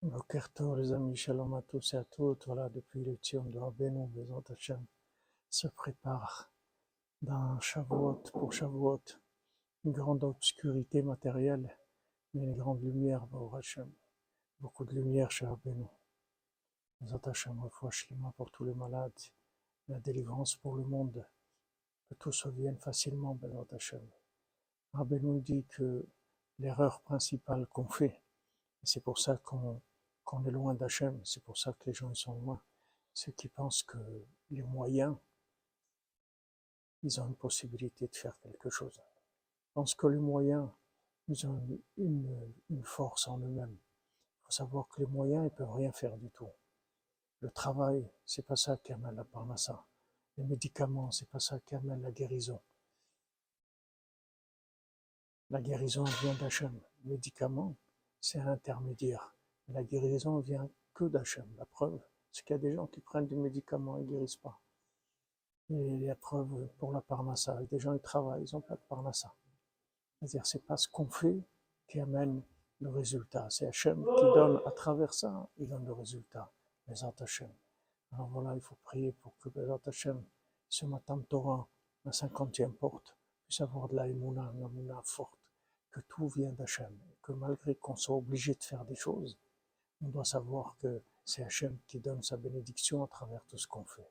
Bokerto, les amis, shalom à tous et à toutes. Voilà, depuis le Tion de Rabbeinu, Bezrat Hashem, se prépare d'un Shavuot pour Shavuot, une grande obscurité matérielle, mais une grande lumière, Baruch Hashem. Beaucoup de lumière chez Rabbeinu. Bezrat Hashem, refoua shlima pour tous les malades, la délivrance pour le monde, que tout se vienne facilement, Bezrat Hashem. Rabbeinu dit que l'erreur principale qu'on fait, c'est pour ça qu'on est loin d'Hachem, c'est pour ça que les gens sont loin. Ceux qui pensent que les moyens, ils ont une possibilité de faire quelque chose. Ils pensent que les moyens, ils ont une, force en eux-mêmes. Il faut savoir que les moyens, ils peuvent rien faire du tout. Le travail, c'est pas ça qui amène la parnassa. Les médicaments, c'est pas ça qui amène la guérison. La guérison vient d'Hachem. Le médicament, c'est un intermédiaire. La guérison vient que d'Hachem. La preuve, c'est qu'il y a des gens qui prennent des médicaments et ne guérissent pas. Et la preuve pour la parnassa, des gens qui travaillent, ils n'ont pas de parnassa. C'est-à-dire, c'est pas ce qu'on fait qui amène le résultat. C'est Hachem qui donne à travers ça, il donne le résultat. Les Hachem. Alors voilà, il faut prier pour que Bezat Hachem, ce matin Torah, la cinquantième porte, puisse avoir de la émouna, une émouna forte, que tout vient d'Hachem, malgré qu'on soit obligé de faire des choses, on doit savoir que c'est Hachem qui donne sa bénédiction à travers tout ce qu'on fait.